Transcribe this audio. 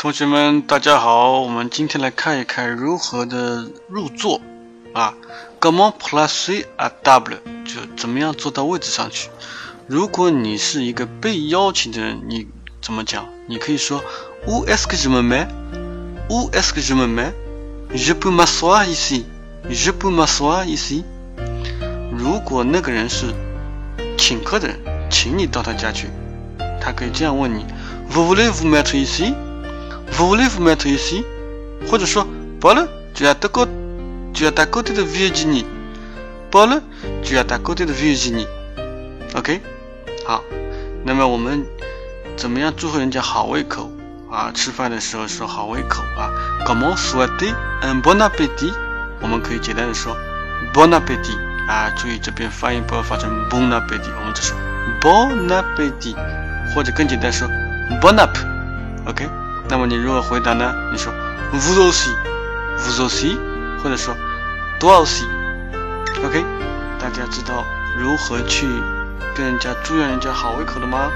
同学们，大家好，我们今天来看一看如何的入座啊。Comment placer à table？就怎么样坐到位置上去。如果你是一个被邀请的人，你怎么讲？你可以说 Où est-ce que je me mets？Où est-ce que je me mets？Je peux m'asseoir ici？Je peux m'asseoir ici？如果那个人是请客的人，请你到他家去，他可以这样问你：Vous voulez vous mettre Vous voulez vous mettre ici？或者说：Paul，tu as d'accord？Tu as d'accord de Virginie？Paul，tu as d'accord de Virginie？OK？好，那么我们怎么样祝贺人家好胃口啊？吃饭的时候说好胃口啊？Comment souhaiter un bon appétit？我们可以简单的说 bon appétit 啊，注意这边发音不要发成 bon appétit，我们只是 bon appétit，或者更简单说 bon app，OK？那么你如何回答呢？你说 vous aussi，vous aussi，或者说 d o i aussi。OK，大家知道如何去跟人家祝愿人家好胃口的吗？